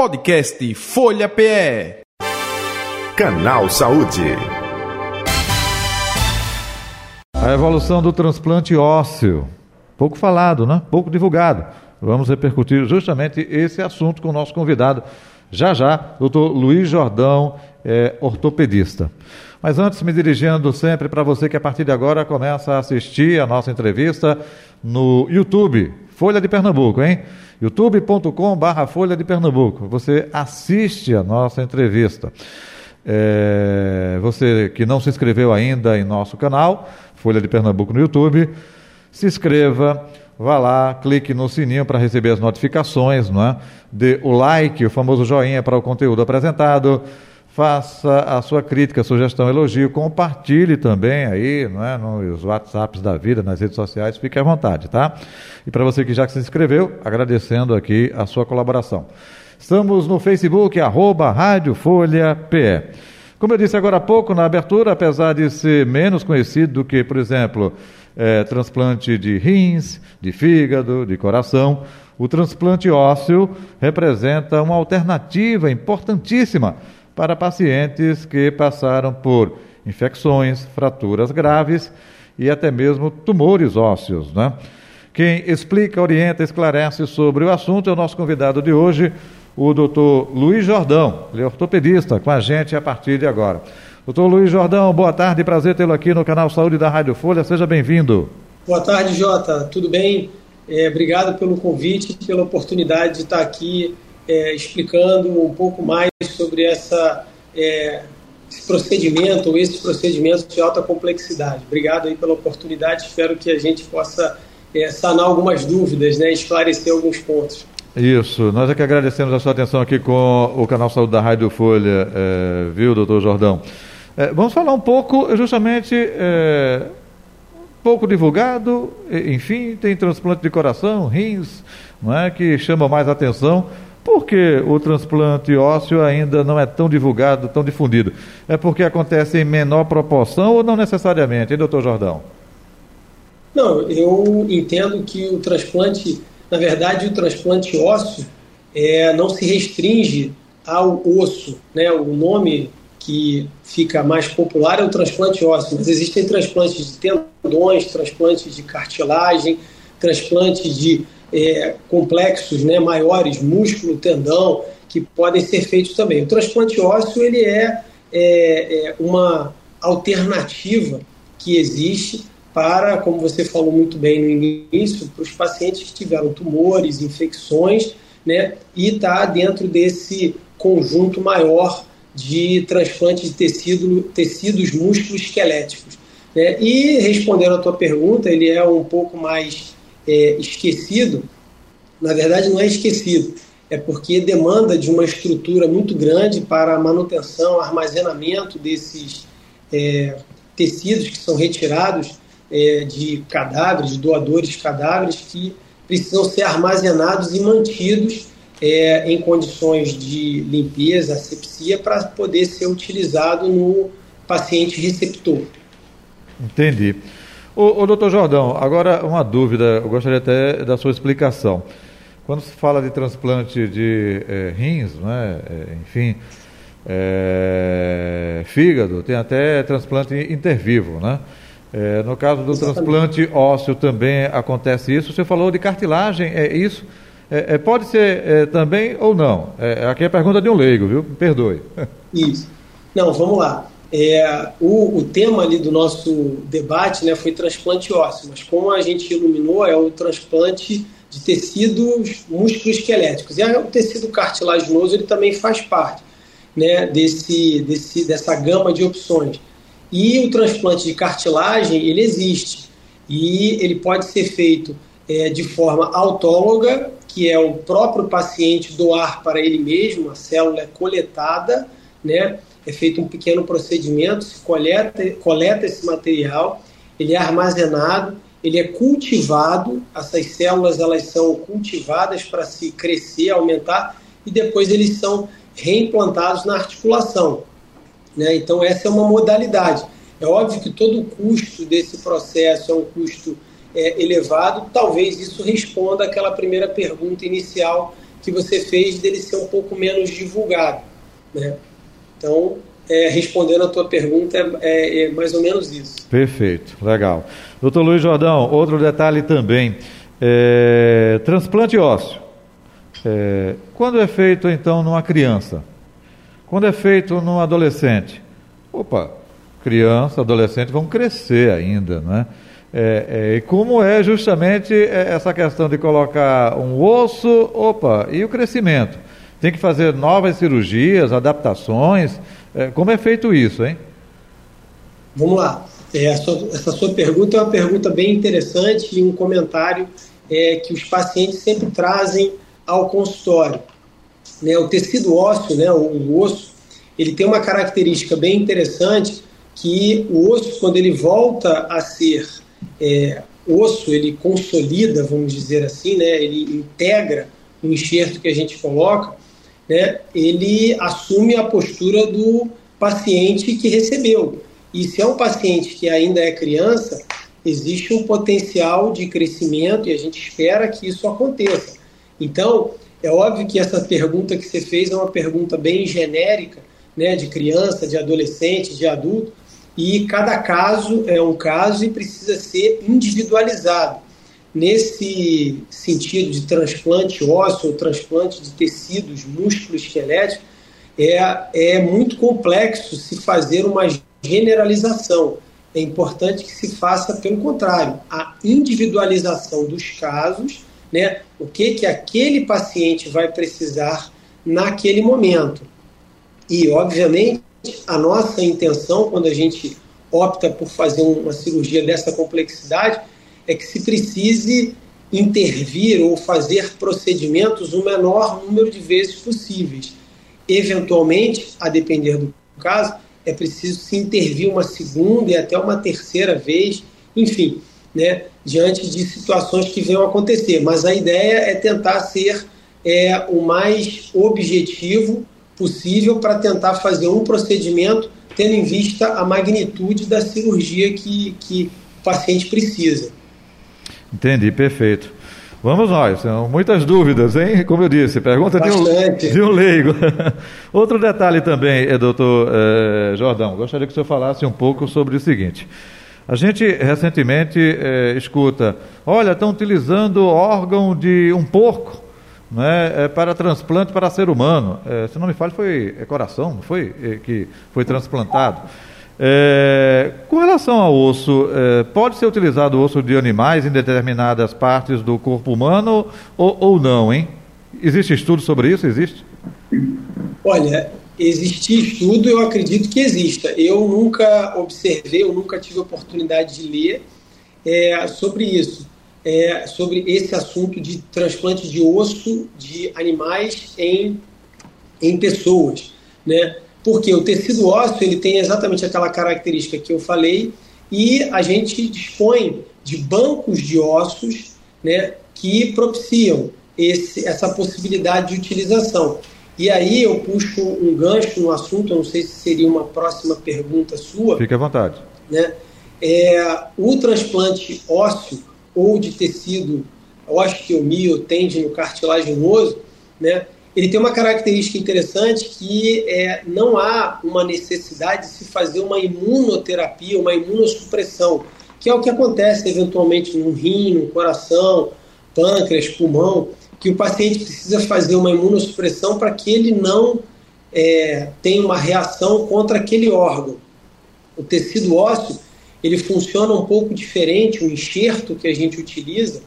Podcast Folha PE. Canal Saúde. A evolução do transplante ósseo. Pouco falado, né? Pouco divulgado. Vamos repercutir justamente esse assunto com o nosso convidado, já já, doutor Luiz Jordão, é, ortopedista. Mas antes, me dirigindo sempre para você que a partir de agora começa a assistir a nossa entrevista no YouTube, Folha de Pernambuco, hein? youtube.com.br Folha de Pernambuco. Você assiste a nossa entrevista. É, você que não se inscreveu ainda em nosso canal, Folha de Pernambuco no YouTube, se inscreva, vá lá, clique no sininho para receber as notificações, não é? Dê o like, o famoso joinha para o conteúdo apresentado faça a sua crítica, sugestão, elogio, compartilhe também aí, não é, nos WhatsApps da vida, nas redes sociais, fique à vontade, tá? E para você que já se inscreveu, agradecendo aqui a sua colaboração. Estamos no Facebook, arroba Rádio Folha PE. Como eu disse agora há pouco na abertura, apesar de ser menos conhecido do que, por exemplo, é, transplante de rins, de fígado, de coração, o transplante ósseo representa uma alternativa importantíssima para pacientes que passaram por infecções, fraturas graves e até mesmo tumores ósseos. Né? Quem explica, orienta, esclarece sobre o assunto é o nosso convidado de hoje, o doutor Luiz Jordão, ele é ortopedista, com a gente a partir de agora. Doutor Luiz Jordão, boa tarde, prazer tê-lo aqui no canal Saúde da Rádio Folha, seja bem-vindo. Boa tarde, Jota, tudo bem? É, obrigado pelo convite, pela oportunidade de estar aqui é, explicando um pouco mais sobre essa, é, esse procedimento, ou esses procedimentos de alta complexidade. Obrigado aí pela oportunidade, espero que a gente possa é, sanar algumas dúvidas, né, esclarecer alguns pontos. Isso, nós é que agradecemos a sua atenção aqui com o canal Saúde da Rádio Folha, é, viu, doutor Jordão? É, vamos falar um pouco, justamente, é, pouco divulgado, enfim, tem transplante de coração, rins, não é, que chama mais atenção. Por que o transplante ósseo ainda não é tão divulgado, tão difundido? É porque acontece em menor proporção ou não necessariamente, hein, doutor Jordão? Não, eu entendo que o transplante, na verdade, o transplante ósseo é, não se restringe ao osso. Né? O nome que fica mais popular é o transplante ósseo, mas existem transplantes de tendões, transplantes de cartilagem, transplantes de é, complexos né, maiores, músculo, tendão, que podem ser feitos também. O transplante ósseo ele é, é, é uma alternativa que existe para, como você falou muito bem no início, para os pacientes que tiveram tumores, infecções, né, e está dentro desse conjunto maior de transplante de tecido, tecidos músculo-esqueléticos. Né? E respondendo à tua pergunta, ele é um pouco mais é, esquecido, na verdade não é esquecido, é porque demanda de uma estrutura muito grande para a manutenção, armazenamento desses é, tecidos que são retirados é, de cadáveres, de doadores cadáveres que precisam ser armazenados e mantidos é, em condições de limpeza, asepsia, para poder ser utilizado no paciente receptor. Entendi. O, o doutor Jordão, agora uma dúvida, eu gostaria até da sua explicação. Quando se fala de transplante de é, rins, né, é, enfim, é, fígado, tem até transplante intervivo, né? É, no caso do Exatamente. transplante ósseo também acontece isso. Você falou de cartilagem, é isso? É, é pode ser também ou não? aqui é a pergunta de um leigo, viu? Perdoe. Isso. Não, vamos lá. É, o, o, tema ali do nosso debate né, foi transplante ósseo, mas como a gente iluminou, é o transplante de tecidos músculo-esqueléticos. E o tecido cartilaginoso ele também faz parte né, desse, desse, dessa gama de opções. E o transplante de cartilagem, ele existe. E ele pode ser feito é, de forma autóloga, que é o próprio paciente doar para ele mesmo, a célula é coletada, né? É feito um pequeno procedimento, se coleta, coleta esse material, ele é armazenado, ele é cultivado, essas células elas são cultivadas para se crescer, aumentar, e depois eles são reimplantados na articulação. Né? Então essa é uma modalidade. É óbvio que todo o custo desse processo é um custo é, elevado, talvez isso responda àquela primeira pergunta inicial que você fez dele ser um pouco menos divulgado. Né? Então, é, respondendo a tua pergunta, é, é, é, mais ou menos isso. Perfeito, legal. Doutor Luiz Jordão, outro detalhe também, é, transplante ósseo. É, quando é feito, então, numa criança? Quando é feito num adolescente? Opa, criança, adolescente vão crescer ainda, né? É, e como é justamente essa questão de colocar um osso, opa, e o crescimento? Tem que fazer novas cirurgias, adaptações. É, como é feito isso, hein? Vamos lá. É, sua, essa sua pergunta é uma pergunta bem interessante e um comentário é, que os pacientes sempre trazem ao consultório. Né, o tecido ósseo, né, o, o osso, ele tem uma característica bem interessante que o osso, quando ele volta a ser é, osso, ele consolida, vamos dizer assim, né, ele integra o enxerto que a gente coloca, né, ele assume a postura do paciente que recebeu. E se é um paciente que ainda é criança, existe um potencial de crescimento e a gente espera que isso aconteça. Então, é óbvio que essa pergunta que você fez é uma pergunta bem genérica, né, de criança, de adolescente, de adulto, e cada caso é um caso e precisa ser individualizado nesse sentido de transplante ósseo, transplante de tecidos músculo-esqueléticos, é, é muito complexo se fazer uma generalização. É importante que se faça, pelo contrário, a individualização dos casos, né? o que, que aquele paciente vai precisar naquele momento. E, obviamente, a nossa intenção, quando a gente opta por fazer uma cirurgia dessa complexidade, é que se precise intervir ou fazer procedimentos o menor número de vezes possíveis. Eventualmente, a depender do caso, é preciso se intervir uma segunda e até uma terceira vez, enfim, né, diante de situações que venham acontecer. Mas a ideia é tentar ser é, o mais objetivo possível para tentar fazer um procedimento tendo em vista a magnitude da cirurgia que, que o paciente precisa. Entendi, perfeito. Vamos nós, são muitas dúvidas, hein? Como eu disse, pergunta de um, de um, leigo. Outro detalhe também, é, doutor é, Jordão, gostaria que o senhor falasse um pouco sobre o seguinte. A gente recentemente é, escuta, olha, estão utilizando órgão de um porco né, para transplante para ser humano. Se não me falha, foi é coração, não foi? Que foi transplantado. É, com relação ao osso, é, pode ser utilizado osso de animais em determinadas partes do corpo humano ou, ou não, hein? Existe estudo sobre isso? Existe? Olha, existe estudo, eu acredito que exista. Eu nunca observei, eu nunca tive oportunidade de ler é, sobre isso, é, sobre esse assunto de transplante de osso de animais em, em pessoas, né? Porque o tecido ósseo ele tem exatamente aquela característica que eu falei e a gente dispõe de bancos de ossos né, que propiciam esse, essa possibilidade de utilização. E aí eu puxo um gancho no assunto, eu não sei se seria uma próxima pergunta sua. Fique à vontade. Né? É, o transplante ósseo ou de tecido osteomio, tendino cartilaginoso, né, ele tem uma característica interessante que é, não há uma necessidade de se fazer uma imunoterapia, uma imunossupressão, que é o que acontece eventualmente no rim, no coração, pâncreas, pulmão, que o paciente precisa fazer uma imunossupressão para que ele não é, tenha uma reação contra aquele órgão. O tecido ósseo ele funciona um pouco diferente, o enxerto que a gente utiliza,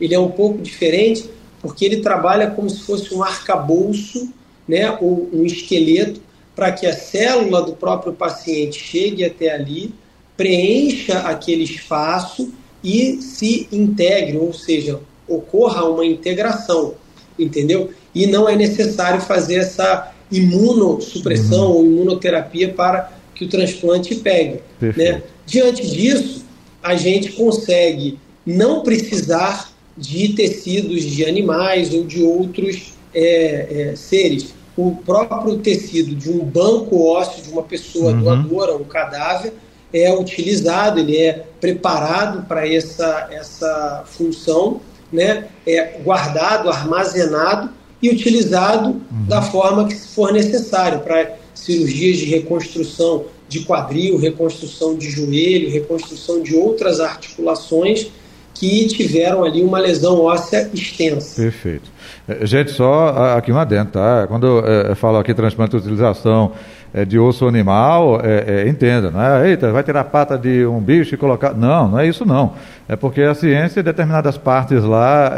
ele é um pouco diferente porque ele trabalha como se fosse um arcabouço, né, ou um esqueleto, para que a célula do próprio paciente chegue até ali, preencha aquele espaço e se integre, ou seja, ocorra uma integração, entendeu? E não é necessário fazer essa imunossupressão uhum. ou imunoterapia para que o transplante pegue. Né? Diante disso, a gente consegue não precisar de tecidos de animais ou de outros é, é, seres. O próprio tecido de um banco ósseo de uma pessoa uhum. doadora, um cadáver, é utilizado, ele é preparado para essa, essa função, né? é guardado, armazenado e utilizado uhum. da forma que for necessário para cirurgias de reconstrução de quadril, reconstrução de joelho, reconstrução de outras articulações que tiveram ali uma lesão óssea extensa. Perfeito. É, gente, só aqui uma dentro, tá? Quando eu falo aqui transplante de utilização é, de osso animal, é, entenda, não é? Eita, vai tirar a pata de um bicho e colocar. Não, não é isso não. É porque a ciência, determinadas partes lá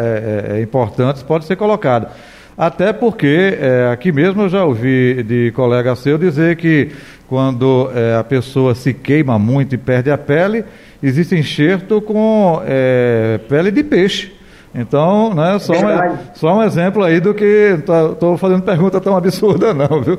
importantes, pode ser colocada. Até porque aqui mesmo eu já ouvi de colega seu dizer que quando a pessoa se queima muito e perde a pele, existe enxerto com é, pele de peixe. Então, né, só, um, só um exemplo aí do que estou fazendo pergunta tão absurda, não, viu?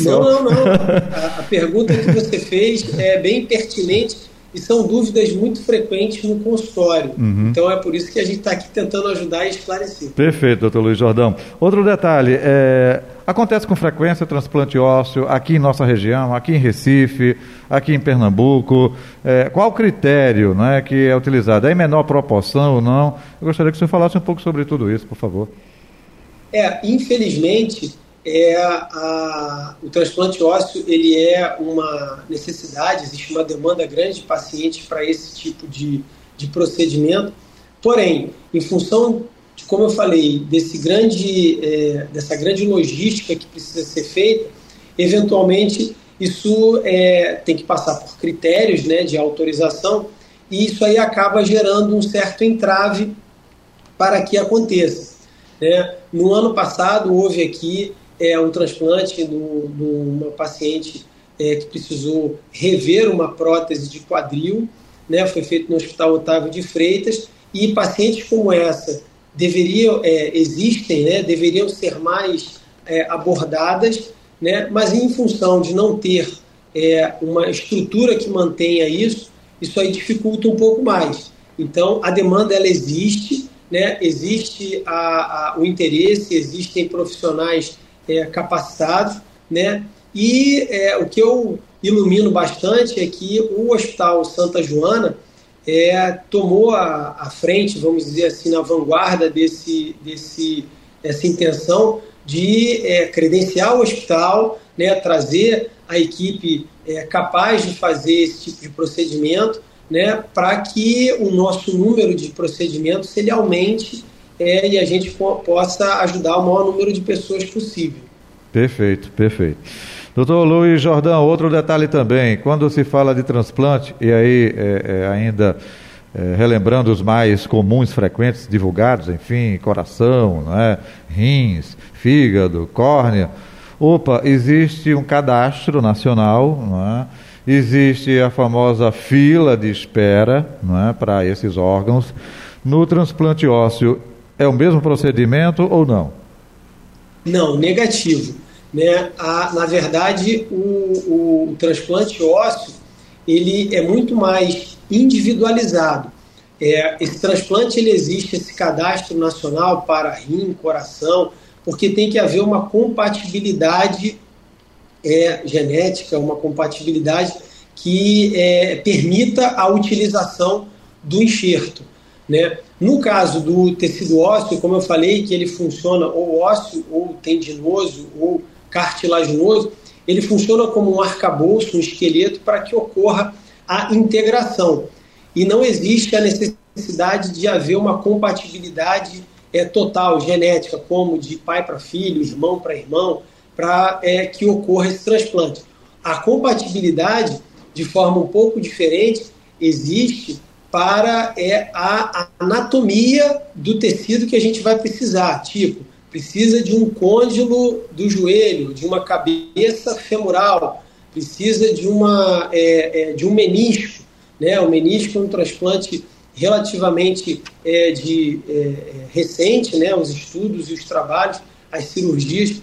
Não, não, não. A, a pergunta que você fez é bem pertinente e são dúvidas muito frequentes no consultório. Uhum. Então é por isso que a gente está aqui tentando ajudar e esclarecer. Perfeito, doutor Luiz Jordão. Outro detalhe, é, acontece com frequência transplante ósseo aqui em nossa região, aqui em Recife, aqui em Pernambuco. É, qual o critério né, que é utilizado? É em menor proporção ou não? Eu gostaria que o senhor falasse um pouco sobre tudo isso, por favor. É, infelizmente, é a, o transplante ósseo ele é uma necessidade, existe uma demanda grande de pacientes para esse tipo de, de procedimento. Porém, em função de como eu falei desse grande é, dessa grande logística que precisa ser feita, eventualmente isso é, tem que passar por critérios né, de autorização e isso aí acaba gerando um certo entrave para que aconteça. Né? No ano passado houve aqui é, um transplante de uma paciente é, que precisou rever uma prótese de quadril, né, foi feito no Hospital Otávio de Freitas, e pacientes como essa deveriam, é, existem, né, deveriam ser mais é, abordadas, né, mas em função de não ter é, uma estrutura que mantenha isso, isso aí dificulta um pouco mais. Então, a demanda ela existe, né, existe a, a, o interesse, existem profissionais é, capacitados, né? E é, o que eu ilumino bastante é que o Hospital Santa Joana é, tomou a, a, frente, vamos dizer assim, na vanguarda desse, desse, dessa intenção de é, credenciar o hospital, né, trazer a equipe é, capaz de fazer esse tipo de procedimento, né, para que o nosso número de procedimentos ele aumente é, e a gente possa ajudar o maior número de pessoas possível. Perfeito, perfeito. Doutor Luiz Jordão, outro detalhe também, quando se fala de transplante, e aí é, é, ainda é, relembrando os mais comuns, frequentes, divulgados, enfim, coração, né, rins, fígado, córnea, opa, existe um cadastro nacional, não é? existe a famosa fila de espera não é, para esses órgãos. No transplante ósseo, é o mesmo procedimento ou não? Não, negativo. Né? A, na verdade, o, o, o transplante ósseo ele é muito mais individualizado. É, esse transplante ele existe, esse cadastro nacional para rim, coração, porque tem que haver uma compatibilidade é, genética, uma compatibilidade que é, permita a utilização do enxerto. Né? No caso do tecido ósseo, como eu falei, que ele funciona ou ósseo, ou tendinoso, ou cartilaginoso, ele funciona como um arcabouço, um esqueleto, para que ocorra a integração. E não existe a necessidade de haver uma compatibilidade é, total, genética, como de pai para filho, irmão para irmão, para é, que ocorra esse transplante. A compatibilidade, de forma um pouco diferente, existe para é, a anatomia do tecido que a gente vai precisar. Tipo, precisa de um côndilo do joelho, de uma cabeça femoral, precisa de, uma, é, é, de um menisco. Né? O menisco é um transplante relativamente é, de, é, é, recente, né? os estudos e os trabalhos, as cirurgias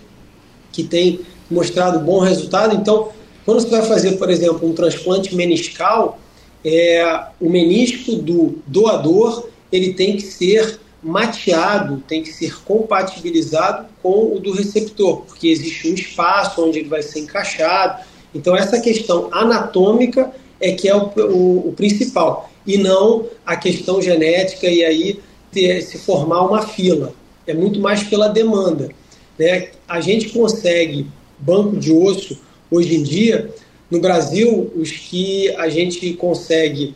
que têm mostrado bom resultado. Então, quando você vai fazer, por exemplo, um transplante meniscal, é, o menisco do doador ele tem que ser mateado, tem que ser compatibilizado com o do receptor, porque existe um espaço onde ele vai ser encaixado. Então, essa questão anatômica é que é o, o, o principal, e não a questão genética e aí ter, se formar uma fila. É muito mais pela demanda. né, a gente consegue banco de osso hoje em dia. No Brasil, os que a gente consegue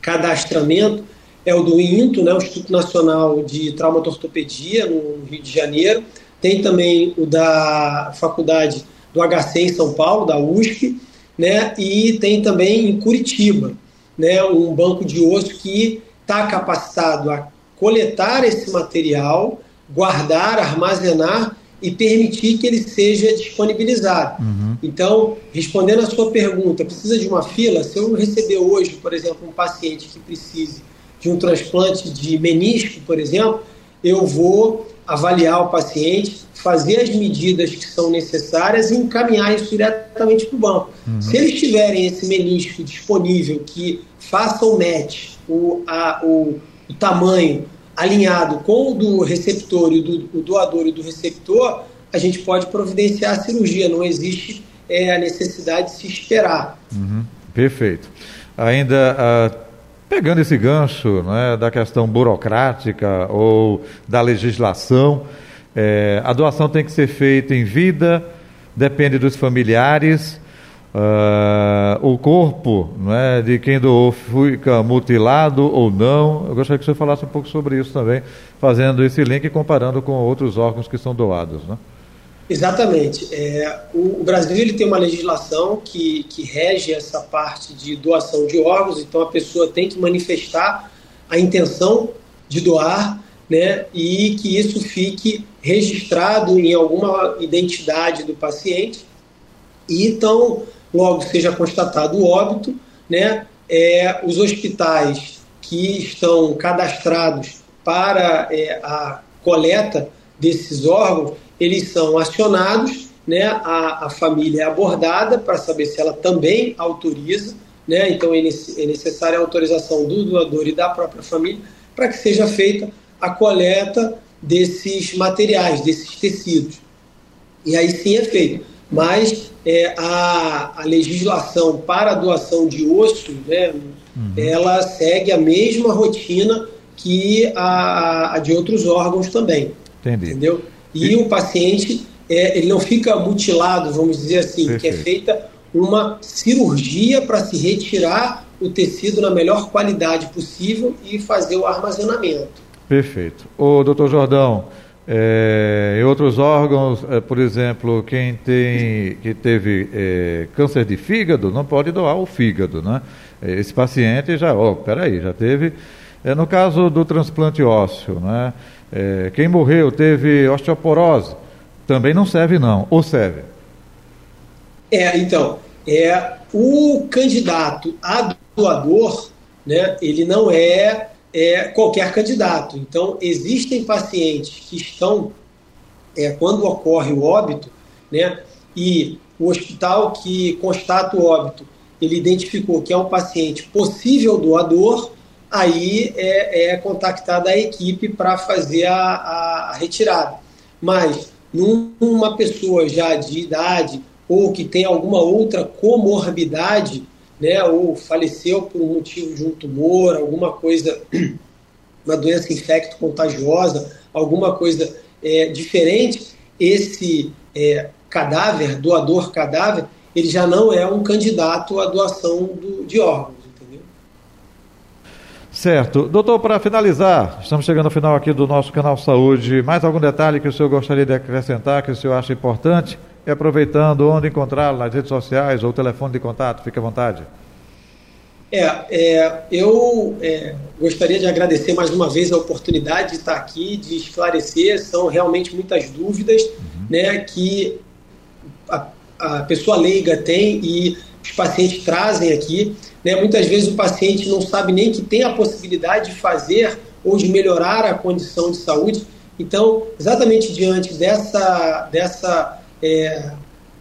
cadastramento é o do INTO, né, o Instituto Nacional de Traumatortopedia, no Rio de Janeiro. Tem também o da Faculdade do HC em São Paulo, da USP, né, e tem também em Curitiba, né, um banco de osso que está capacitado a coletar esse material, guardar, armazenar e permitir que ele seja disponibilizado. Uhum. Então, respondendo à sua pergunta, precisa de uma fila? Se eu receber hoje, por exemplo, um paciente que precise de um transplante de menisco, por exemplo, eu vou avaliar o paciente, fazer as medidas que são necessárias e encaminhar isso diretamente para o banco. Uhum. Se eles tiverem esse menisco disponível que faça o match, o, a, o, o tamanho alinhado com o do receptor e do o doador e do receptor, a gente pode providenciar a cirurgia. Não existe é, a necessidade de se esperar. Uhum. Perfeito. Ainda uh, pegando esse gancho né, da questão burocrática ou da legislação, é, a doação tem que ser feita em vida, depende dos familiares. Uh, o corpo né, de quem doou fica mutilado ou não. Eu gostaria que você falasse um pouco sobre isso também, fazendo esse link e comparando com outros órgãos que são doados. Né? Exatamente. É, o, o, Brasil ele tem uma legislação que, que rege essa parte de doação de órgãos, então a pessoa tem que manifestar a intenção de doar né, e que isso fique registrado em alguma identidade do paciente. E então logo seja constatado o óbito, né, é, os hospitais que estão cadastrados para é, a coleta desses órgãos, eles são acionados, né, a, a família é abordada para saber se ela também autoriza, né, então é, é necessária a autorização do doador e da própria família para que seja feita a coleta desses materiais, desses tecidos. E aí sim é feito. Mas é, a, a, legislação para a doação de osso, né, uhum. ela segue a mesma rotina que a, a de outros órgãos também. Entendi. Entendeu? E, e... o paciente, é, ele não fica mutilado, vamos dizer assim, Perfeito. que é feita uma cirurgia para se retirar o tecido na melhor qualidade possível e fazer o armazenamento. Perfeito. O doutor Jordão, é, em outros órgãos, é, por exemplo, quem tem, que teve é, câncer de fígado não pode doar o fígado, né? Esse paciente já, ó, oh, peraí, já teve. É, no caso do transplante ósseo, né? É, quem morreu teve osteoporose, também não serve não, ou serve? É, então, é, o candidato a doador, né, ele não é é, qualquer candidato. Então, existem pacientes que estão, é, quando ocorre o óbito, né, e o hospital que constata o óbito, ele identificou que é um paciente possível doador, aí é, é contactada a equipe para fazer a, a, retirada. Mas, numa pessoa já de idade ou que tem alguma outra comorbidade, né, ou faleceu por um motivo de um tumor, alguma coisa, uma doença infecto-contagiosa, alguma coisa é, diferente, esse é, cadáver, doador cadáver, ele já não é um candidato à doação do, de órgãos. Entendeu? Certo. Doutor, para finalizar, estamos chegando ao final aqui do nosso canal Saúde. Mais algum detalhe que o senhor gostaria de acrescentar, que o senhor acha importante? E aproveitando, onde encontrá-lo nas redes sociais ou telefone de contato, fique à vontade. É, é eu é, gostaria de agradecer mais uma vez a oportunidade de estar aqui, de esclarecer. São realmente muitas dúvidas uhum. né, que a, a pessoa leiga tem e os pacientes trazem aqui. Né? Muitas vezes o paciente não sabe nem que tem a possibilidade de fazer ou de melhorar a condição de saúde. Então, exatamente diante dessa, dessa é,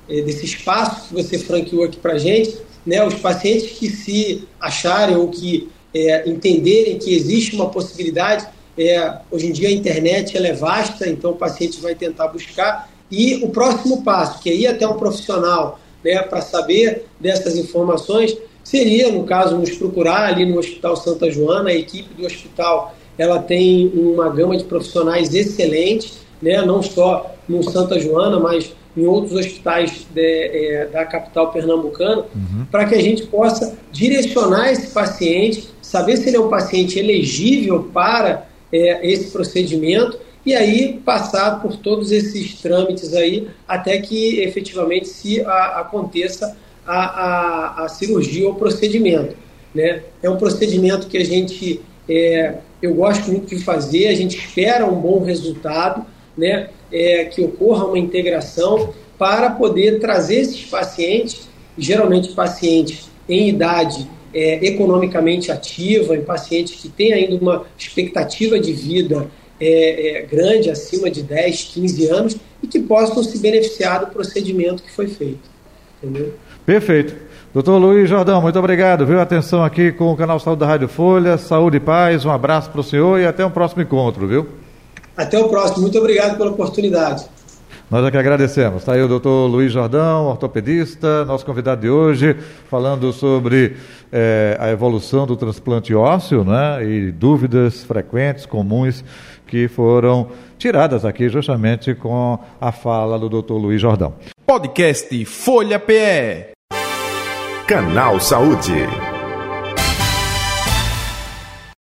é, desse espaço que você franqueou aqui para a gente, né, os pacientes que se acharem ou que é, entenderem que existe uma possibilidade, é, hoje em dia a internet é vasta, então o paciente vai tentar buscar, e o próximo passo, que é ir até um profissional né, para saber dessas informações, seria, no caso, nos procurar ali no Hospital Santa Joana, a equipe do hospital ela tem uma gama de profissionais excelentes, né, não só no Santa Joana, mas em outros hospitais de, é, da capital pernambucana, uhum. para que a gente possa direcionar esse paciente, saber se ele é um paciente elegível para é, esse procedimento e aí passar por todos esses trâmites aí até que efetivamente se a, aconteça a, a, a, cirurgia ou procedimento. Né? É um procedimento que a gente, é, eu gosto muito de fazer, a gente espera um bom resultado, né? É, que ocorra uma integração para poder trazer esses pacientes, geralmente pacientes em idade é, economicamente ativa, em pacientes que têm ainda uma expectativa de vida é, é, grande, acima de 10, 15 anos, e que possam se beneficiar do procedimento que foi feito. Entendeu? Perfeito. Doutor Luiz Jordão, muito obrigado. Viu? Atenção aqui com o canal Saúde da Rádio Folha. Saúde e paz, um abraço para o senhor e até um próximo encontro, viu? Até o próximo. Muito obrigado pela oportunidade. Nós é que agradecemos. Está aí o doutor Luiz Jordão, ortopedista, nosso convidado de hoje, falando sobre é, a evolução do transplante ósseo né, e dúvidas frequentes, comuns, que foram tiradas aqui justamente com a fala do doutor Luiz Jordão. Podcast Folha PE. Canal Saúde.